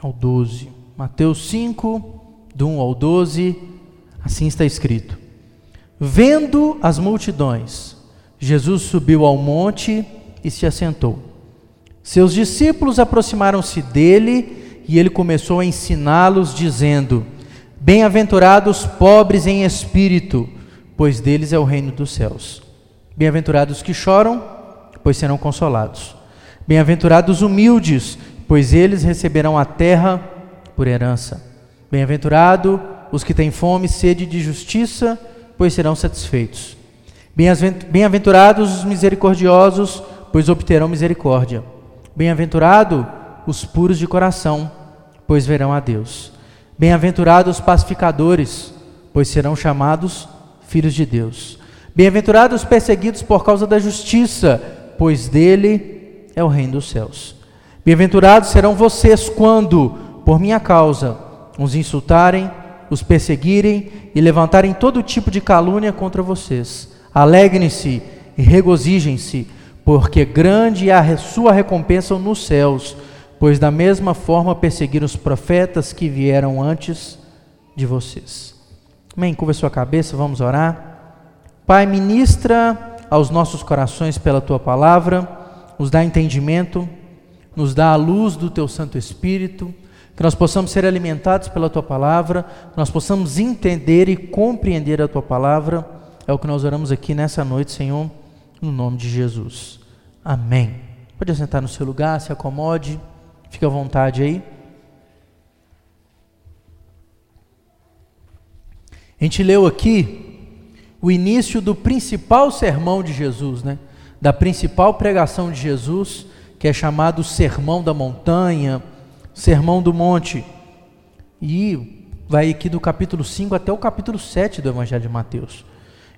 ao 12. Mateus 5, do 1 ao 12, assim está escrito: Vendo as multidões, Jesus subiu ao monte e se assentou. Seus discípulos aproximaram-se dele e ele começou a ensiná-los, dizendo: Bem-aventurados pobres em espírito, pois deles é o reino dos céus. Bem-aventurados que choram, pois serão consolados. Bem-aventurados humildes, pois eles receberão a terra por herança. Bem-aventurado os que têm fome e sede de justiça, pois serão satisfeitos. Bem-aventurados os misericordiosos, pois obterão misericórdia. Bem-aventurado os puros de coração, pois verão a Deus. Bem-aventurados os pacificadores, pois serão chamados filhos de Deus. Bem-aventurados os perseguidos por causa da justiça, pois dele é o reino dos céus. Bem-aventurados serão vocês quando, por minha causa, os insultarem, os perseguirem e levantarem todo tipo de calúnia contra vocês. Alegrem-se e regozijem-se, porque grande é a sua recompensa nos céus, pois da mesma forma perseguiram os profetas que vieram antes de vocês. Amém? Curva sua cabeça, vamos orar. Pai, ministra aos nossos corações pela tua palavra, nos dá entendimento nos dá a luz do teu Santo Espírito, que nós possamos ser alimentados pela tua palavra, nós possamos entender e compreender a tua palavra. É o que nós oramos aqui nessa noite, Senhor, no nome de Jesus. Amém. Pode sentar no seu lugar, se acomode, fique à vontade aí. A gente leu aqui o início do principal sermão de Jesus, né? Da principal pregação de Jesus que é chamado Sermão da Montanha, Sermão do Monte. E vai aqui do capítulo 5 até o capítulo 7 do Evangelho de Mateus.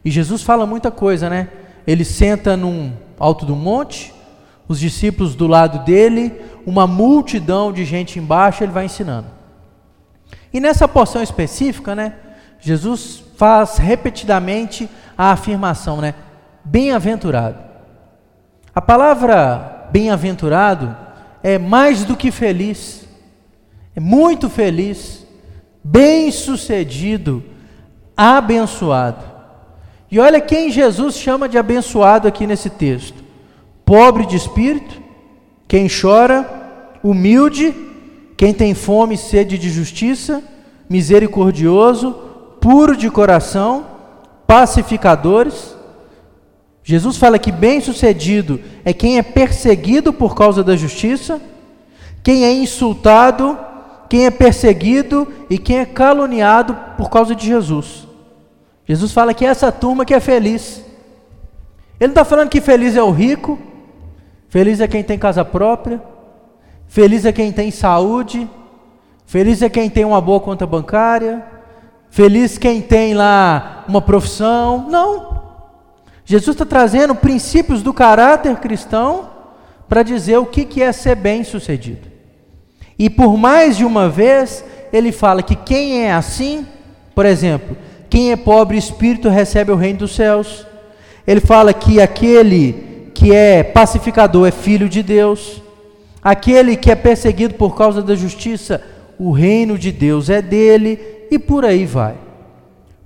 E Jesus fala muita coisa, né? Ele senta num alto do monte, os discípulos do lado dele, uma multidão de gente embaixo, ele vai ensinando. E nessa porção específica, né, Jesus faz repetidamente a afirmação, né? Bem-aventurado. A palavra bem-aventurado é mais do que feliz, é muito feliz, bem-sucedido, abençoado. E olha quem Jesus chama de abençoado aqui nesse texto: pobre de espírito, quem chora, humilde, quem tem fome e sede de justiça, misericordioso, puro de coração, pacificadores Jesus fala que bem-sucedido é quem é perseguido por causa da justiça, quem é insultado, quem é perseguido e quem é caluniado por causa de Jesus. Jesus fala que é essa turma que é feliz. Ele não está falando que feliz é o rico, feliz é quem tem casa própria, feliz é quem tem saúde, feliz é quem tem uma boa conta bancária, feliz quem tem lá uma profissão. Não. Jesus está trazendo princípios do caráter cristão para dizer o que, é ser bem-sucedido. E por mais de uma vez, ele fala que quem é assim, por exemplo, quem é pobre espírito recebe o reino dos céus. Ele fala que aquele que é pacificador é filho de Deus. Aquele que é perseguido por causa da justiça, o reino de Deus é dele, e por aí vai.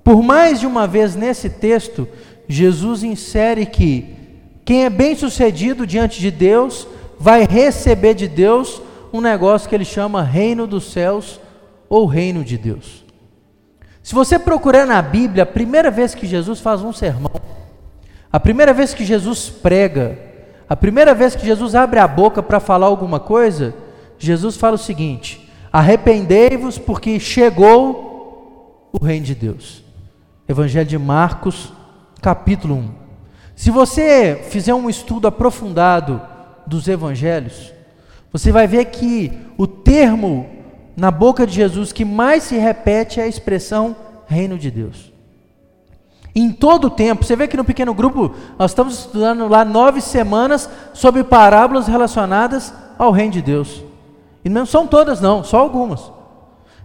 Por mais de uma vez nesse texto, Jesus insere que quem é bem sucedido diante de Deus vai receber de Deus um negócio que ele chama reino dos céus ou reino de Deus. Se você procurar na Bíblia, a primeira vez que Jesus faz um sermão, a primeira vez que Jesus prega, a primeira vez que Jesus abre a boca para falar alguma coisa, Jesus fala o seguinte: arrependei-vos porque chegou o reino de Deus. Evangelho de Marcos, capítulo 1. Se você fizer um estudo aprofundado dos evangelhos, você vai ver que o termo na boca de Jesus que mais se repete é a expressão reino de Deus. Em todo o tempo, você vê que no pequeno grupo nós estamos estudando lá nove semanas sobre parábolas relacionadas ao reino de Deus. E não são todas, não, só algumas.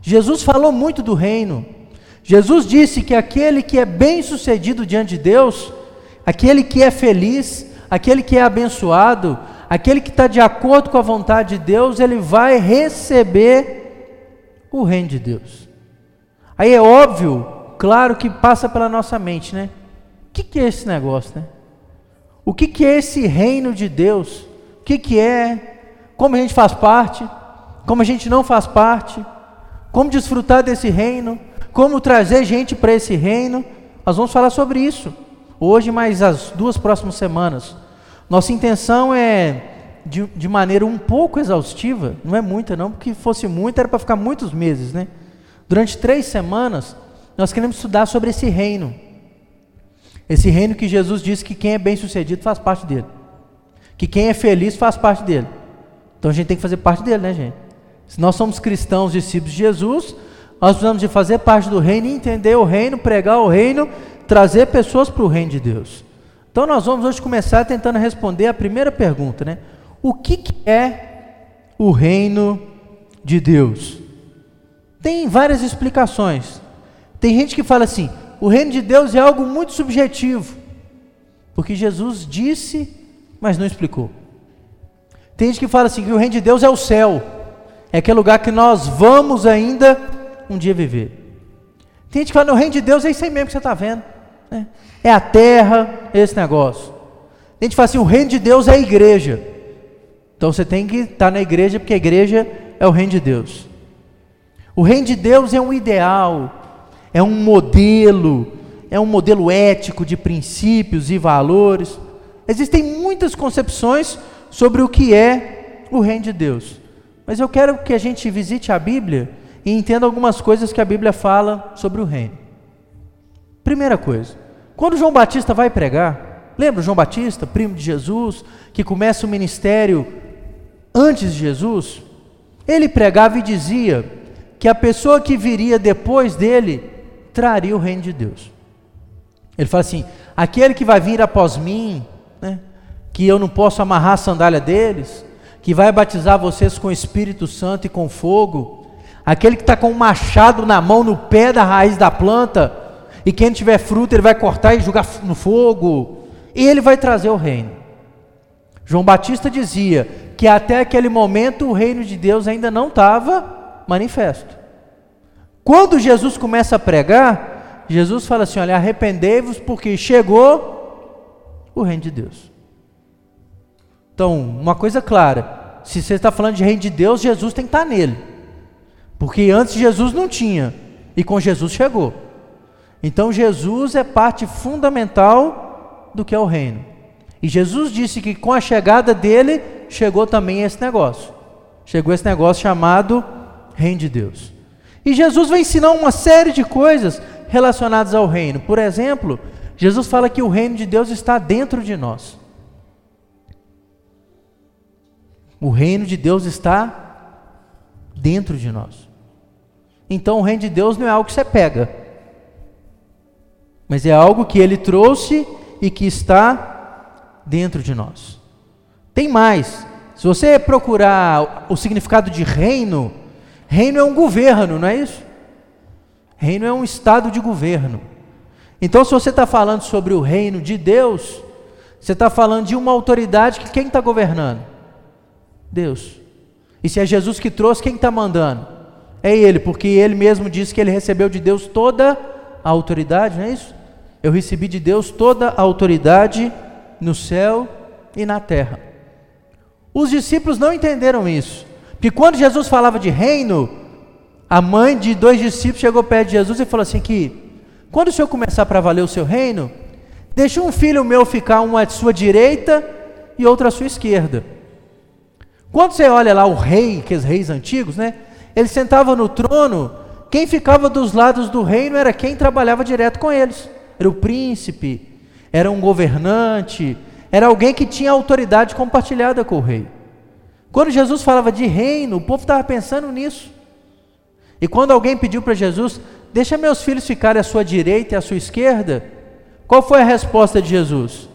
Jesus falou muito do reino, Jesus disse que aquele que é bem sucedido diante de Deus, aquele que é feliz, aquele que é abençoado, aquele que está de acordo com a vontade de Deus, ele vai receber O reino de Deus. Aí é óbvio, claro que passa pela nossa mente, né? O que, que é esse negócio, né? O que, que é esse reino de Deus? O que, que é? Como a gente faz parte? Como a gente não faz parte? Como desfrutar desse reino? Como trazer gente para esse reino? Nós vamos falar sobre isso hoje, mais as duas próximas semanas. Nossa intenção é, de, de maneira um pouco exaustiva, não é muita não, porque fosse muito era para ficar muitos meses, né? Durante três semanas, nós queremos estudar sobre esse reino. Esse reino que Jesus disse que quem é bem sucedido faz parte dele. Que quem é feliz faz parte dele. Então a gente tem que fazer parte dele, né, gente? Se nós somos cristãos, discípulos de Jesus, nós precisamos de fazer parte do reino, entender o reino, pregar o reino, trazer pessoas para o reino de Deus. Então nós vamos hoje começar tentando responder a primeira pergunta, né? O que, que é o reino de Deus? Tem várias explicações. Tem gente que fala assim: o reino de Deus é algo muito subjetivo, porque Jesus disse, mas não explicou. Tem gente que fala assim: que o reino de Deus é o céu, é aquele lugar que nós vamos ainda um dia viver. Tem gente que fala: o reino de Deus é isso aí mesmo que você está vendo, né? é a terra, é esse negócio. Tem gente que fala assim: o reino de Deus é a igreja. Então você tem que estar na igreja, porque a igreja é o reino de Deus. O reino de Deus é um ideal, é um modelo, é um modelo ético de princípios e valores. Existem muitas concepções sobre o que é o reino de Deus. Mas eu quero que a gente visite a Bíblia e entenda algumas coisas que a Bíblia fala sobre o reino. Primeira coisa, quando João Batista vai pregar, lembra João Batista, primo de Jesus, que começa o ministério antes de Jesus? Ele pregava e dizia que a pessoa que viria depois dele traria o reino de Deus. Ele fala assim: aquele que vai vir após mim, né, que eu não posso amarrar a sandália deles, que vai batizar vocês com o Espírito Santo e com fogo, aquele que está com um machado na mão, no pé da raiz da planta, e quem tiver fruto ele vai cortar e jogar no fogo, e ele vai trazer o reino. João Batista dizia que até aquele momento o reino de Deus ainda não estava manifesto. Quando Jesus começa a pregar, Jesus fala assim: olha, arrependei-vos, porque chegou o reino de Deus. Então, uma coisa clara: se você está falando de reino de Deus, Jesus tem que estar nele. Porque antes Jesus não tinha, e com Jesus chegou. Então, Jesus é parte fundamental do que é o reino. E Jesus disse que com a chegada dele, chegou também esse negócio. Chegou esse negócio chamado Reino de Deus. E Jesus vai ensinar uma série de coisas relacionadas ao reino. Por exemplo, Jesus fala que o reino de Deus está dentro de nós. O reino de Deus está dentro de nós. Então o reino de Deus não é algo que você pega, mas é algo que ele trouxe e que está dentro de nós. Tem mais. Se você procurar o significado de reino, Reino é um governo, não é isso? Reino é um estado de governo. Então, se você está falando sobre o reino de Deus, você está falando de uma autoridade que quem está governando? Deus. E se é Jesus que trouxe, quem está mandando? É Ele, porque Ele mesmo disse que Ele recebeu de Deus toda a autoridade, não é isso? Eu recebi de Deus toda a autoridade no céu e na terra. Os discípulos não entenderam isso. Que quando Jesus falava de reino, a mãe de dois discípulos chegou perto de Jesus e falou assim: que quando o senhor começar para valer o seu reino, deixe um filho meu ficar uma à sua direita e outro à sua esquerda. Quando você olha lá o rei, que os reis antigos, né? Ele sentava no trono, quem ficava dos lados do reino era quem trabalhava direto com eles. Era o príncipe, era um governante, era alguém que tinha autoridade compartilhada com o rei. Quando Jesus falava de reino, o povo estava pensando nisso. E quando alguém pediu para Jesus, deixa meus filhos ficarem à sua direita e à sua esquerda, qual foi a resposta de Jesus?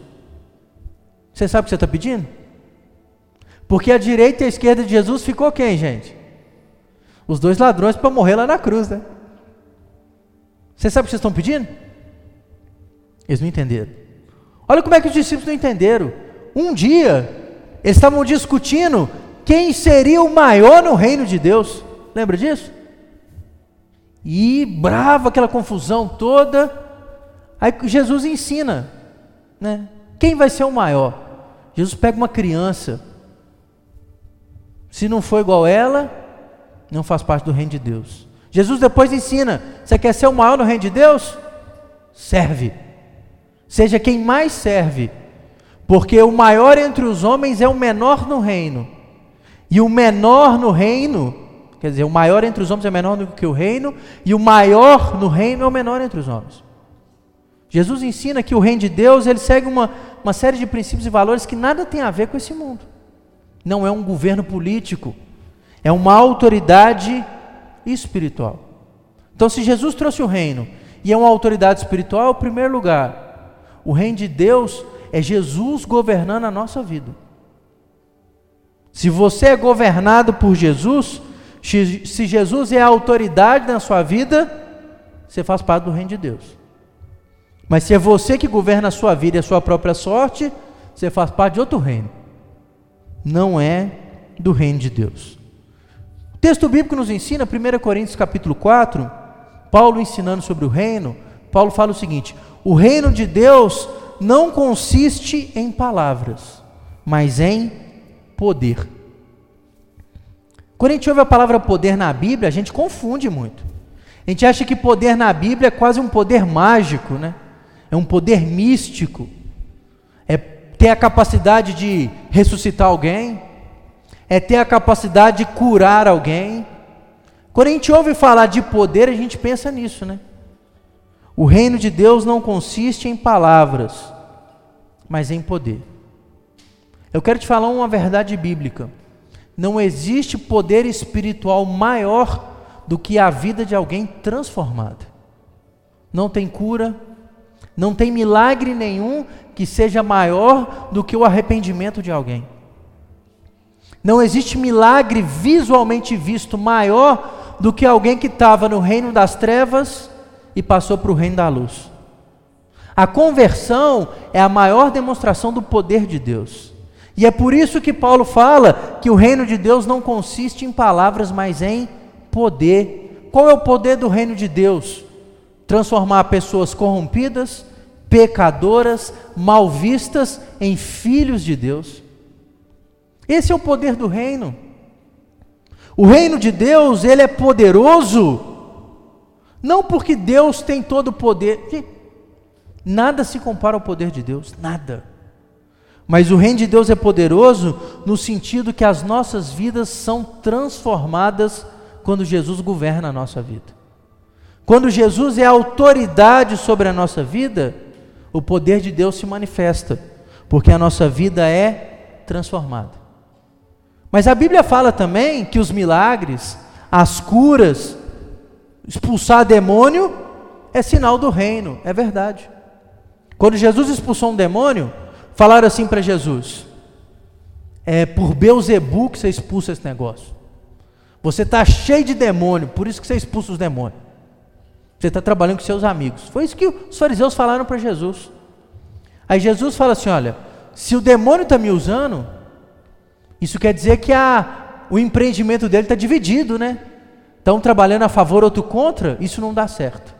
Você sabe o que você está pedindo? Porque a direita e a esquerda de Jesus ficou quem, gente? Os dois ladrões para morrer lá na cruz, né? Você sabe o que vocês estão pedindo? Eles não entenderam. Olha como é que os discípulos não entenderam. Um dia, eles estavam discutindo quem seria o maior no reino de Deus. Lembra disso? E brava aquela confusão toda. Aí Jesus ensina, né? Quem vai ser o maior? Jesus pega uma criança. Se não for igual ela, não faz parte do reino de Deus. Jesus depois ensina: você quer ser o maior no reino de Deus? Serve. Seja quem mais serve. Porque o maior entre os homens é o menor no reino. E o menor no reino, quer dizer, o maior entre os homens é menor do que o reino, e o maior no reino é o menor entre os homens. Jesus ensina que o reino de Deus, ele segue uma, uma série de princípios e valores que nada tem a ver com esse mundo. Não é um governo político, é uma autoridade espiritual. Então, se Jesus trouxe o reino e é uma autoridade espiritual, em primeiro lugar, o reino de Deus é Jesus governando a nossa vida. Se você é governado por Jesus, se Jesus é a autoridade na sua vida, você faz parte do reino de Deus. Mas se é você que governa a sua vida e a sua própria sorte, você faz parte de outro reino. Não é do reino de Deus. Texto bíblico nos ensina, 1 Coríntios capítulo 4, Paulo ensinando sobre o reino, Paulo fala o seguinte: o reino de Deus não consiste em palavras, mas em poder. Quando a gente ouve a palavra poder na Bíblia, a gente confunde muito. A gente acha que poder na Bíblia é quase um poder mágico, né? é um poder místico, é ter a capacidade de ressuscitar alguém, é ter a capacidade de curar alguém. Quando a gente ouve falar de poder, a gente pensa nisso, né? O reino de Deus não consiste em palavras, mas em poder. Eu quero te falar uma verdade bíblica. Não existe poder espiritual maior do que a vida de alguém transformada. Não tem cura, não tem milagre nenhum que seja maior do que o arrependimento de alguém. Não existe milagre visualmente visto maior do que alguém que estava no reino das trevas e passou para o reino da luz. A conversão é a maior demonstração do poder de Deus. E é por isso que Paulo fala que o reino de Deus não consiste em palavras, mas em poder. Qual é o poder do reino de Deus? transformar pessoas corrompidas, pecadoras, mal vistas em filhos de Deus. Esse é o poder do reino. O reino de Deus, ele é poderoso, não porque Deus tem todo o poder. Nada se compara ao poder de Deus, nada. Mas o reino de Deus é poderoso no sentido que as nossas vidas são transformadas quando Jesus governa a nossa vida. Quando Jesus é a autoridade sobre a nossa vida, o poder de Deus se manifesta, porque a nossa vida é transformada. Mas a Bíblia fala também que os milagres, as curas, expulsar demônio é sinal do reino, é verdade. Quando Jesus expulsou um demônio, falaram assim para Jesus: É por Beuzebu que você expulsa esse negócio. Você está cheio de demônio, por isso que você expulsa os demônios. Você está trabalhando com seus amigos. Foi isso que os fariseus falaram para Jesus. Aí Jesus fala assim: olha, se o demônio está me usando, isso quer dizer que a, o empreendimento dele está dividido, né? Estão trabalhando a favor, outro contra, isso não dá certo.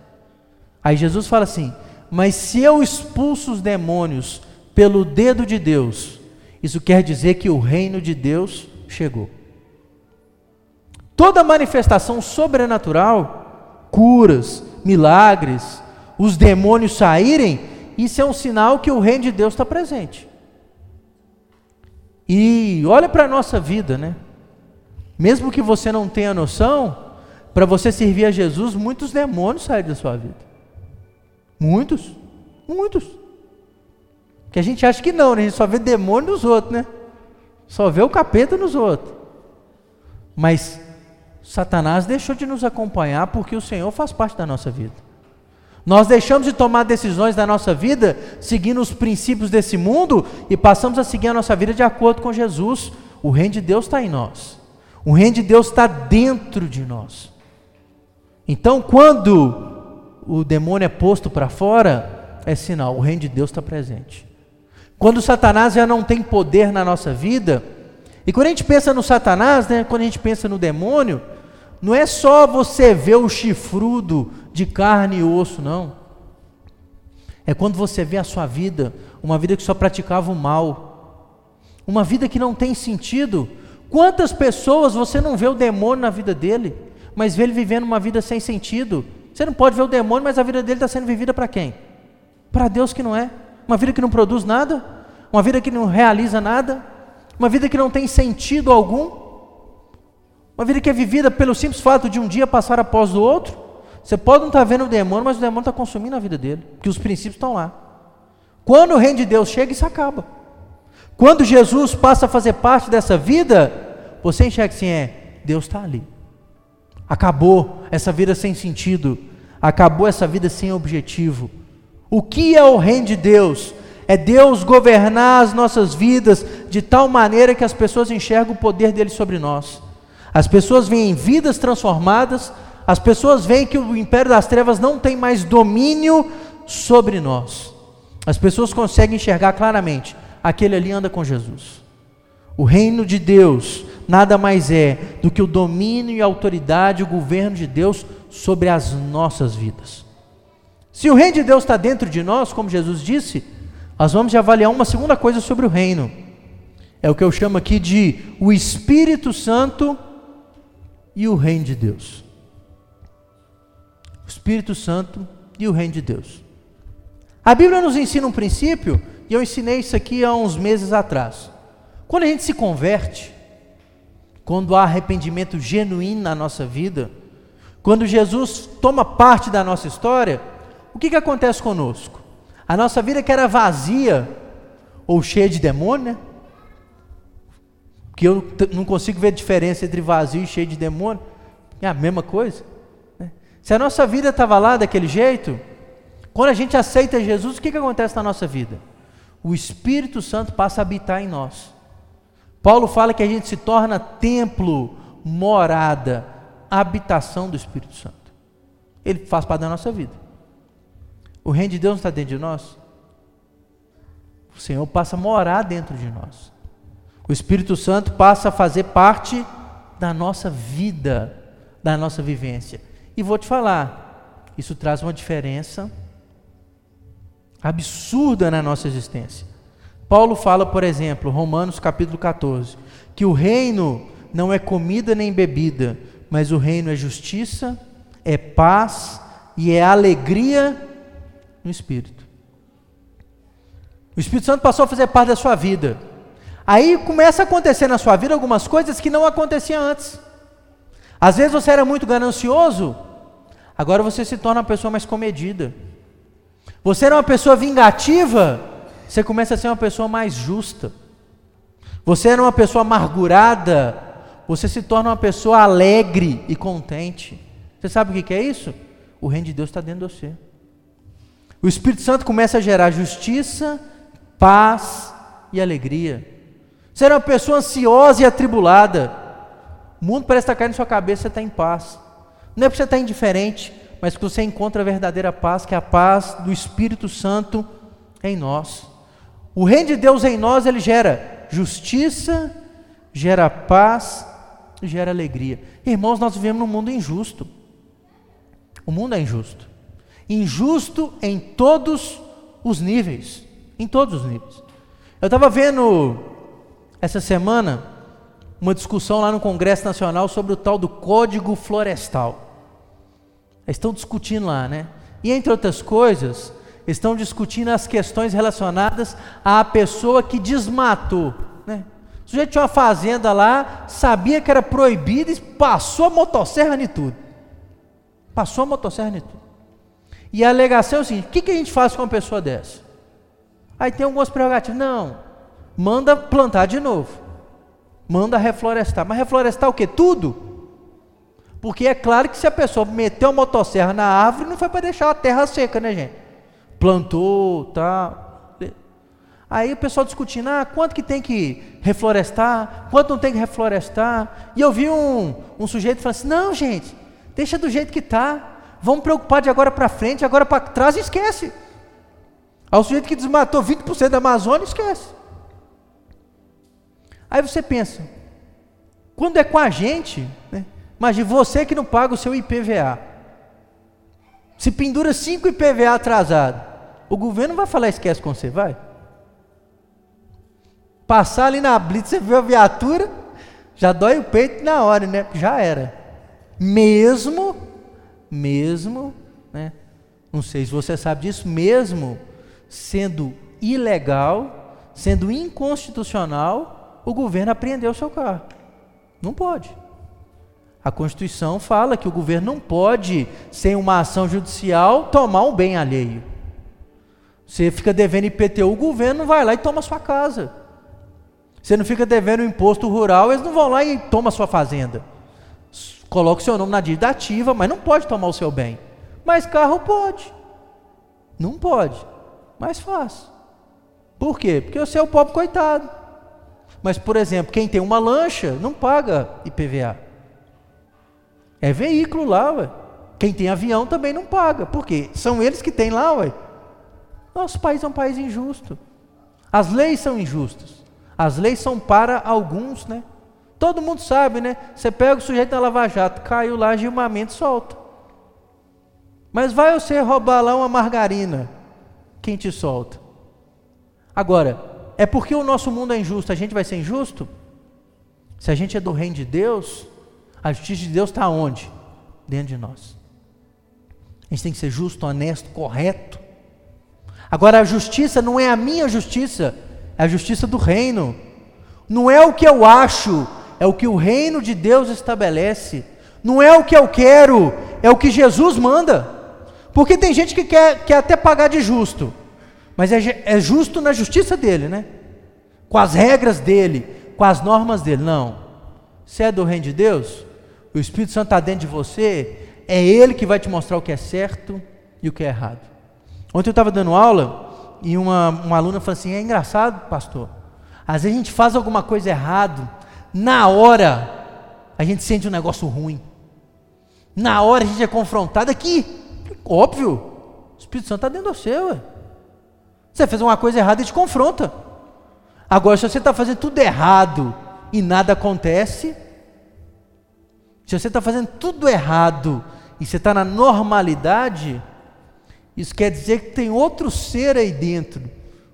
Aí Jesus fala assim: mas se eu expulso os demônios pelo dedo de Deus, isso quer dizer que o reino de Deus chegou. Toda manifestação sobrenatural curas, milagres, os demônios saírem, isso é um sinal que o reino de Deus está presente. E olha para a nossa vida, né? Mesmo que você não tenha noção, para você servir a Jesus, muitos demônios saem da sua vida. Muitos, muitos. Que a gente acha que não, né? A gente só vê demônio nos outros, né? Só vê o capeta nos outros. Mas Satanás deixou de nos acompanhar porque o Senhor faz parte da nossa vida. Nós deixamos de tomar decisões da nossa vida seguindo os princípios desse mundo e passamos a seguir a nossa vida de acordo com Jesus. O reino de Deus está em nós. O reino de Deus está dentro de nós. Então, quando o demônio é posto para fora, é sinal, o reino de Deus está presente. Quando Satanás já não tem poder na nossa vida, e quando a gente pensa no Satanás, né, quando a gente pensa no demônio, Não é só você ver o chifrudo de carne e osso, não. É quando você vê a sua vida, uma vida que só praticava o mal, uma vida que não tem sentido. Quantas pessoas você não vê o demônio na vida dele, mas vê ele vivendo uma vida sem sentido? Você não pode ver o demônio, mas a vida dele está sendo vivida para quem? Para Deus que não é. Uma vida que não produz nada, uma vida que não realiza nada, uma vida que não tem sentido algum. Uma vida que é vivida pelo simples fato de um dia passar após o outro. Você pode não estar tá vendo o demônio, mas o demônio está consumindo a vida dele, porque os princípios estão lá. Quando o reino de Deus chega, isso acaba. Quando Jesus passa a fazer parte dessa vida, você enxerga assim: é, Deus está ali. Acabou essa vida sem sentido, acabou essa vida sem objetivo. O que é o reino de Deus? É Deus governar as nossas vidas de tal maneira que as pessoas enxergam o poder dele sobre nós. As pessoas veem vidas transformadas, as pessoas veem que o império das trevas não tem mais domínio sobre nós. As pessoas conseguem enxergar claramente: aquele ali anda com Jesus. O reino de Deus nada mais é do que o domínio e autoridade, o governo de Deus sobre as nossas vidas. Se o reino de Deus está dentro de nós, como Jesus disse, nós vamos avaliar uma segunda coisa sobre o reino. É o que eu chamo aqui de o Espírito Santo e o reino de Deus. O Espírito Santo e o reino de Deus. A Bíblia nos ensina um princípio, e eu ensinei isso aqui há uns meses atrás. Quando a gente se converte, quando há arrependimento genuíno na nossa vida, quando Jesus toma parte da nossa história, o que, que acontece conosco? A nossa vida que era vazia ou cheia de demônio, né? que eu não consigo ver diferença entre vazio e cheio de demônio, é a mesma coisa. Se a nossa vida estava lá daquele jeito, quando a gente aceita Jesus, o que, que acontece na nossa vida? O Espírito Santo passa a habitar em nós. Paulo fala que a gente se torna templo, morada, habitação do Espírito Santo. Ele faz parte da nossa vida. O reino de Deus não está dentro de nós? O Senhor passa a morar dentro de nós. O Espírito Santo passa a fazer parte da nossa vida, da nossa vivência. E vou te falar, isso traz uma diferença absurda na nossa existência. Paulo fala, por exemplo, Romanos capítulo 14, que o reino não é comida nem bebida, mas o reino é justiça, é paz e é alegria no Espírito. O Espírito Santo passou a fazer parte da sua vida. Aí começa a acontecer na sua vida algumas coisas que não aconteciam antes. Às vezes você era muito ganancioso, agora você se torna uma pessoa mais comedida. Você era uma pessoa vingativa, você começa a ser uma pessoa mais justa. Você era uma pessoa amargurada, você se torna uma pessoa alegre e contente. Você sabe o que é isso? O reino de Deus está dentro de você. O Espírito Santo começa a gerar justiça, paz e alegria. Você era uma pessoa ansiosa e atribulada. O mundo parece estar caindo na sua cabeça, você está em paz. Não é porque você está indiferente, mas que você encontra a verdadeira paz, que é a paz do Espírito Santo em nós. O reino de Deus em nós, ele gera justiça, gera paz, gera alegria. Irmãos, nós vivemos num mundo injusto. O mundo é injusto. Injusto em todos os níveis. Em todos os níveis. Eu estava vendo essa semana uma discussão lá no Congresso Nacional sobre o tal do Código Florestal. Estão discutindo lá, né? E entre outras coisas, estão discutindo as questões relacionadas à pessoa que desmatou, né? O sujeito tinha uma fazenda lá, sabia que era proibido e passou a motosserra em tudo. Passou a motosserra em tudo. E a alegação é o seguinte: o que, a gente faz com uma pessoa dessa? Aí tem algumas prerrogativas. Não, manda plantar de novo, manda reflorestar. Mas reflorestar o que? Tudo. Porque é claro que se a pessoa meteu a motosserra na árvore, não foi para deixar a terra seca, né, gente? Plantou, tá. Aí o pessoal discutindo, ah, quanto que tem que reflorestar, quanto não tem que reflorestar. E eu vi um, um sujeito falando assim, não, gente, deixa do jeito que está. Vamos preocupar de agora para frente, agora para trás esquece. O sujeito que desmatou 20% da Amazônia esquece. Aí você pensa, quando é com a gente, né, Mas de você que não paga o seu IPVA. Se pendura cinco IPVA atrasado, o governo vai falar esquece com você, vai? Passar ali na blitz, você vê a viatura, já dói o peito na hora, né? Já era. Mesmo, mesmo, né? Não sei se você sabe disso, mesmo sendo ilegal, sendo inconstitucional, o governo apreendeu o seu carro. Não pode. A Constituição fala que o governo não pode, sem uma ação judicial, tomar um bem alheio. Você fica devendo IPTU, o governo vai lá e toma a sua casa. Você não fica devendo imposto rural, eles não vão lá e tomam a sua fazenda. Coloca o seu nome na dívida ativa, mas não pode tomar o seu bem. Mas carro pode. Não pode, mas faz. Por quê? Porque você é o pobre coitado. Mas, por exemplo, quem tem uma lancha não paga IPVA. É veículo lá, ué. Quem tem avião também não paga. Por quê? São eles que têm lá, ué. Nosso país é um país injusto. As leis são injustas. As leis são para alguns, né? Todo mundo sabe, né? Você pega o sujeito da Lava Jato, caiu lá, Gilmar Mendes solta. Mas vai você roubar lá uma margarina, quem te solta? Agora, é porque o nosso mundo é injusto, a gente vai ser injusto? Se a gente é do reino de Deus, a justiça de Deus está onde? Dentro de nós. A gente tem que ser justo, honesto, correto. Agora, a justiça não é a minha justiça, é a justiça do reino. Não é o que eu acho, é o que o reino de Deus estabelece. Não é o que eu quero, é o que Jesus manda. Porque tem gente que quer, quer até pagar de justo, mas é, é justo na justiça dele, né? Com as regras dele, com as normas dele. Não. Se é do reino de Deus, o Espírito Santo está dentro de você, é Ele que vai te mostrar o que é certo e o que é errado. Ontem eu estava dando aula e uma, uma aluna falou assim: é engraçado, pastor. Às vezes a gente faz alguma coisa errado, na hora a gente sente um negócio ruim. Na hora a gente é confrontado aqui. Óbvio, o Espírito Santo está dentro do seu. Você fez uma coisa errada e te confronta. Agora, se você está fazendo tudo errado e nada acontece, se você está fazendo tudo errado e você está na normalidade, isso quer dizer que tem outro ser aí dentro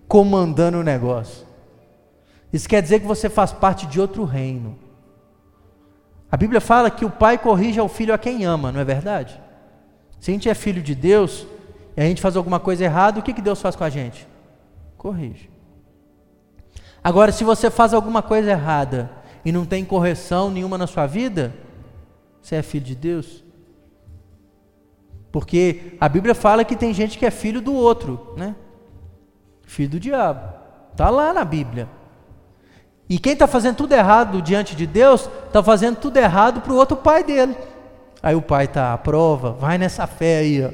comandando o negócio. Isso quer dizer que você faz parte de outro reino. A Bíblia fala que o pai corrige ao filho a quem ama, não é verdade? Se a gente é filho de Deus e a gente faz alguma coisa errada, o que, que Deus faz com a gente? Corrige. Agora, se você faz alguma coisa errada e não tem correção nenhuma na sua vida, você é filho de Deus? Porque a Bíblia fala que tem gente que é filho do outro, né? Filho do diabo. Está lá na Bíblia. E quem está fazendo tudo errado diante de Deus, está fazendo tudo errado para o outro pai dele. Aí o pai está, prova, vai nessa fé aí. Ó.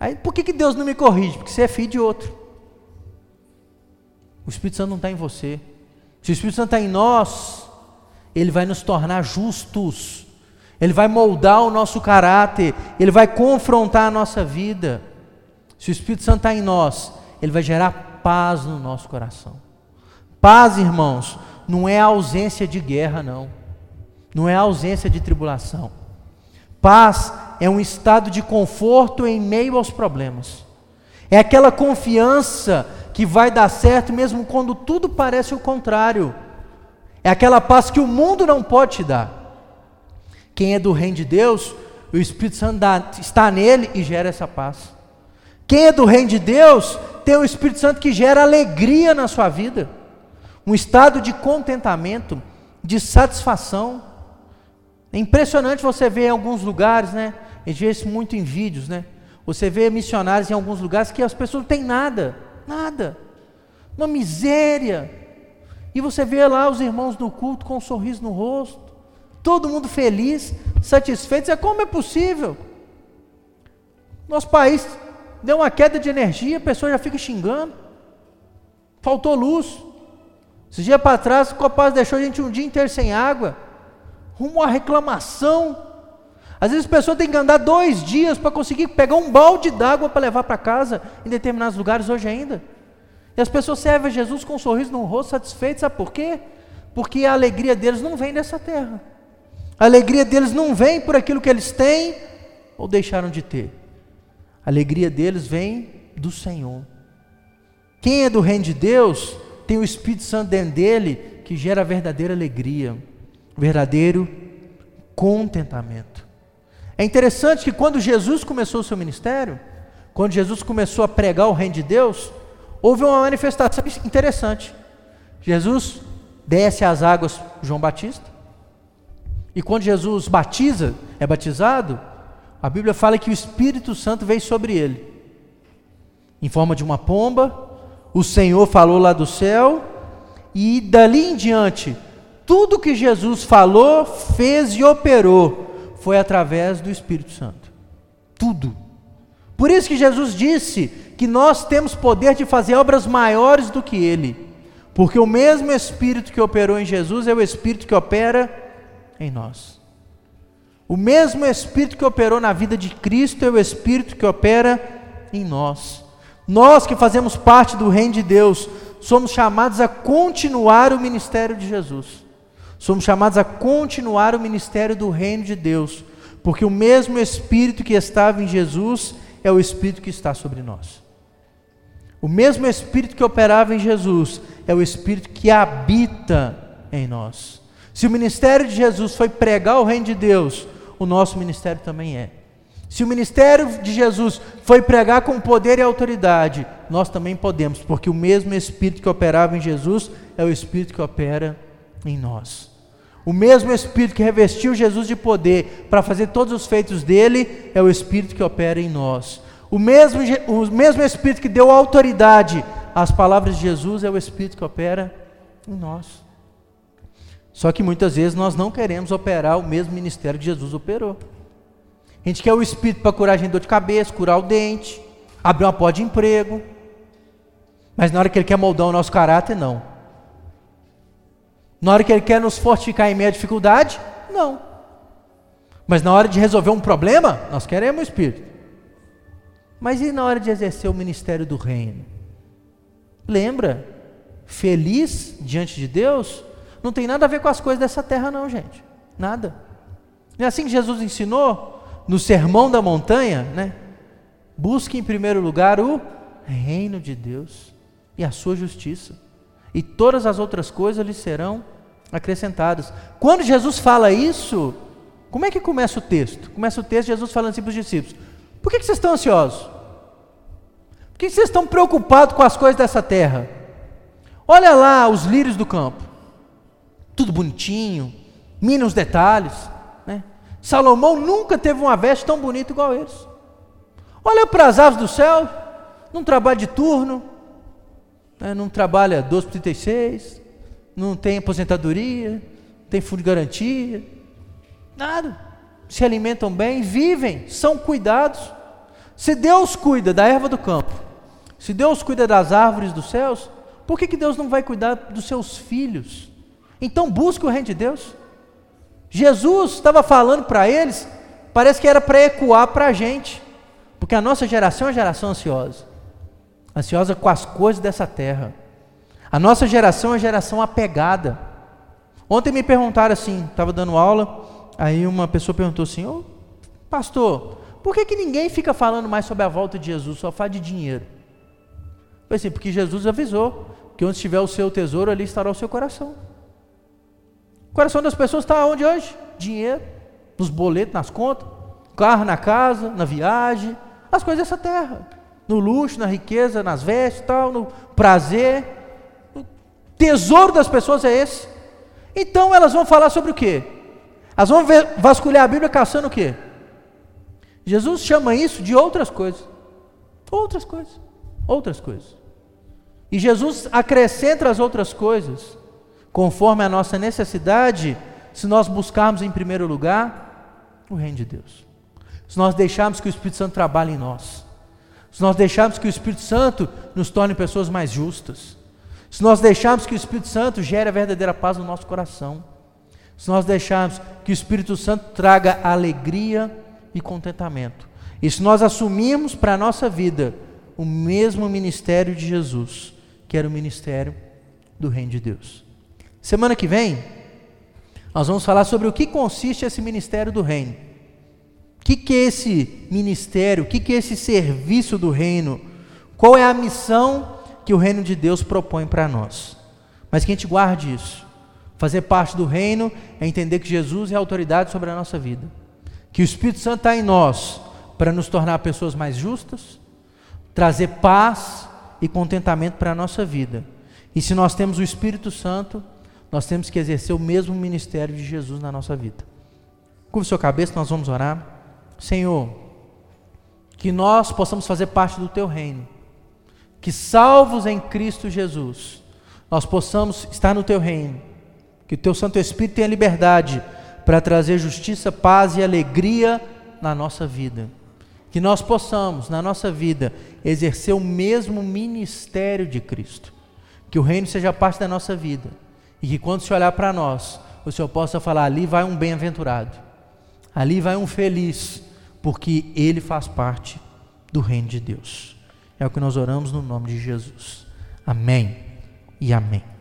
Aí por que, que Deus não me corrige? Porque você é filho de outro. O Espírito Santo não está em você. Se o Espírito Santo está em nós, ele vai nos tornar justos, Ele vai moldar o nosso caráter, Ele vai confrontar a nossa vida. Se o Espírito Santo está em nós, Ele vai gerar paz no nosso coração. Paz, irmãos, não é ausência de guerra, não, não é ausência de tribulação. Paz é um estado de conforto em meio aos problemas, é aquela confiança que vai dar certo mesmo quando tudo parece o contrário. É aquela paz que o mundo não pode te dar. Quem é do reino de Deus, o Espírito Santo está nele e gera essa paz. Quem é do reino de Deus, tem o Espírito Santo que gera alegria na sua vida, um estado de contentamento, de satisfação. É impressionante você ver em alguns lugares, né? A gente vê isso muito em vídeos, né? Você vê missionários em alguns lugares que as pessoas não têm nada, nada, uma miséria, e você vê lá os irmãos no culto com um sorriso no rosto, todo mundo feliz, satisfeito. É como é possível? Nosso país deu uma queda de energia, a pessoa já fica xingando. Faltou luz. Esses dias para trás, o Copaz deixou a gente um dia inteiro sem água. Uma reclamação. Às vezes a pessoa tem que andar dois dias para conseguir pegar um balde d'água para levar para casa em determinados lugares hoje ainda. E as pessoas servem a Jesus com um sorriso no rosto, satisfeitos, sabe por quê? Porque a alegria deles não vem dessa terra. A alegria deles não vem por aquilo que eles têm ou deixaram de ter. A alegria deles vem do Senhor. Quem é do reino de Deus tem o Espírito Santo dentro dele que gera verdadeira alegria, verdadeiro contentamento. É interessante que quando Jesus começou o seu ministério, quando Jesus começou a pregar o reino de Deus, houve uma manifestação interessante. Jesus desce as águas João Batista, e quando Jesus batiza, é batizado, a Bíblia fala que o Espírito Santo veio sobre ele, em forma de uma pomba. O Senhor falou lá do céu, e dali em diante, tudo que Jesus falou, fez e operou foi através do Espírito Santo. Tudo. Por isso que Jesus disse que nós temos poder de fazer obras maiores do que Ele, porque o mesmo Espírito que operou em Jesus é o Espírito que opera em nós. O mesmo Espírito que operou na vida de Cristo é o Espírito que opera em nós. Nós que fazemos parte do Reino de Deus, somos chamados a continuar o ministério de Jesus. Somos chamados a continuar o ministério do Reino de Deus, porque o mesmo Espírito que estava em Jesus é o Espírito que está sobre nós. O mesmo Espírito que operava em Jesus é o Espírito que habita em nós. Se o ministério de Jesus foi pregar o reino de Deus, o nosso ministério também é. Se o ministério de Jesus foi pregar com poder e autoridade, nós também podemos, porque o mesmo Espírito que operava em Jesus é o Espírito que opera em nós. O mesmo Espírito que revestiu Jesus de poder para fazer todos os feitos dele é o Espírito que opera em nós. O mesmo, o mesmo Espírito que deu autoridade às palavras de Jesus é o Espírito que opera em nós. Só que muitas vezes nós não queremos operar o mesmo ministério que Jesus operou. A gente quer o Espírito para curar a gente dor de cabeça, curar o dente, abrir uma porta de emprego. Mas na hora que Ele quer moldar o nosso caráter, não. Na hora que Ele quer nos fortificar em meio à dificuldade, não. Mas na hora de resolver um problema, nós queremos o Espírito. Mas e na hora de exercer o ministério do reino? Lembra? Feliz diante de Deus não tem nada a ver com as coisas dessa terra, não, gente. Nada. Não é assim que Jesus ensinou no Sermão da Montanha, né? Busque em primeiro lugar o reino de Deus e a sua justiça e todas as outras coisas lhe serão acrescentadas. Quando Jesus fala isso, como é que começa o texto? Começa o texto Jesus falando assim para os discípulos: Por que, vocês estão ansiosos? Por que, vocês estão preocupados com as coisas dessa terra? Olha lá os lírios do campo, tudo bonitinho, mínimos detalhes. Né? Salomão nunca teve uma veste tão bonita igual eles. Olha para as aves do céu, num trabalho de turno, né, não trabalha 12 por 36, não tem aposentadoria, não tem fundo de garantia, nada. Se alimentam bem, vivem, são cuidados. Se Deus cuida da erva do campo, se Deus cuida das árvores dos céus, por que, que Deus não vai cuidar dos seus filhos? Então busque o reino de Deus. Jesus estava falando para eles, parece que era para ecoar para a gente, porque a nossa geração é uma geração ansiosa ansiosa com as coisas dessa terra. A nossa geração é uma geração apegada. Ontem me perguntaram assim, estava dando aula, aí uma pessoa perguntou assim, ô pastor, por que, que ninguém fica falando mais sobre a volta de Jesus, só fala de dinheiro? Eu assim, porque Jesus avisou que onde estiver o seu tesouro, ali estará o seu coração. O coração das pessoas está onde hoje? Dinheiro, nos boletos, nas contas, carro na casa, na viagem, as coisas dessa terra no luxo, na riqueza, nas vestes, tal, no prazer. O tesouro das pessoas é esse. Então elas vão falar sobre o quê? Elas vão ver, vasculhar a Bíblia caçando o quê? Jesus chama isso de outras coisas. Outras coisas. Outras coisas. E Jesus acrescenta as outras coisas, conforme a nossa necessidade, se nós buscarmos em primeiro lugar o reino de Deus. Se nós deixarmos que o Espírito Santo trabalhe em nós se nós deixarmos que o Espírito Santo nos torne pessoas mais justas, se nós deixarmos que o Espírito Santo gere a verdadeira paz no nosso coração, se nós deixarmos que o Espírito Santo traga alegria e contentamento, e se nós assumirmos para a nossa vida o mesmo ministério de Jesus, que era o ministério do Reino de Deus. Semana que vem, Nós vamos falar sobre o que consiste esse ministério do reino. O que, que é esse ministério? O que, que é esse serviço do reino? Qual é a missão que o reino de Deus propõe para nós? Mas que a gente guarde isso. Fazer parte do reino é entender que Jesus é autoridade sobre a nossa vida. Que o Espírito Santo está em nós para nos tornar pessoas mais justas, trazer paz e contentamento para a nossa vida. E se nós temos o Espírito Santo, nós temos que exercer o mesmo ministério de Jesus na nossa vida. Curva sua cabeça, nós vamos orar. Senhor, que nós possamos fazer parte do teu reino, que salvos em Cristo Jesus, nós possamos estar no teu reino, que o teu Santo Espírito tenha liberdade para trazer justiça, paz e alegria na nossa vida. Que nós possamos, na nossa vida, exercer o mesmo ministério de Cristo. Que o reino seja parte da nossa vida e que quando se olhar para nós, o Senhor possa falar: ali vai um bem-aventurado, ali vai um feliz, porque ele faz parte do reino de Deus. É o que nós oramos no nome de Jesus. Amém e amém.